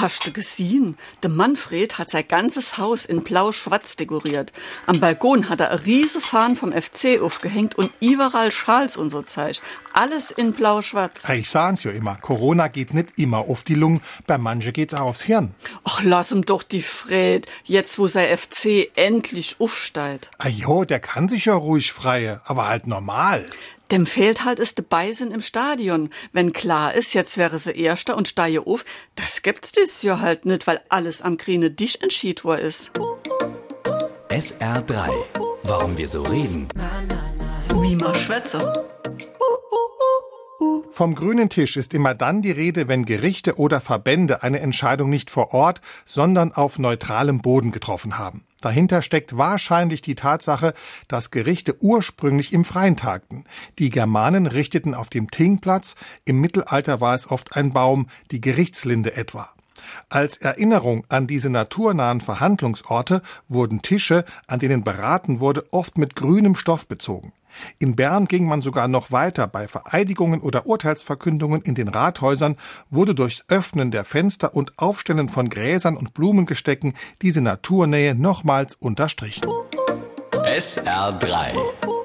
Hast du gesehen? Der Manfred hat sein ganzes Haus in blau-schwarz dekoriert. Am Balkon hat er eine riese Fahne vom FC aufgehängt und überall Schals und so Zeug. Alles in blau-schwarz. Ich sah's ja immer. Corona geht nicht immer auf die Lungen, bei manche geht's auch aufs Hirn. Ach, lass ihm doch die Fred, jetzt wo sein FC endlich aufsteigt. Ah jo, der kann sich ja ruhig freie, aber halt normal. Dem fehlt halt es dabei sind im Stadion. Wenn klar ist, jetzt wäre sie Erster und steige auf, das gibt's dies Jahr halt nicht, weil alles am grüne Dich entschied wo ist. SR3. Warum wir so reden. Wie man schwätze. Vom grünen Tisch ist immer dann die Rede, wenn Gerichte oder Verbände eine Entscheidung nicht vor Ort, sondern auf neutralem Boden getroffen haben. Dahinter steckt wahrscheinlich die Tatsache, dass Gerichte ursprünglich im Freien tagten. Die Germanen richteten auf dem Tingplatz, im Mittelalter war es oft ein Baum, die Gerichtslinde etwa. Als Erinnerung an diese naturnahen Verhandlungsorte wurden Tische, an denen beraten wurde, oft mit grünem Stoff bezogen. In Bern ging man sogar noch weiter. Bei Vereidigungen oder Urteilsverkündungen in den Rathäusern wurde durchs Öffnen der Fenster und Aufstellen von Gräsern und Blumengestecken diese Naturnähe nochmals unterstrichen. SR3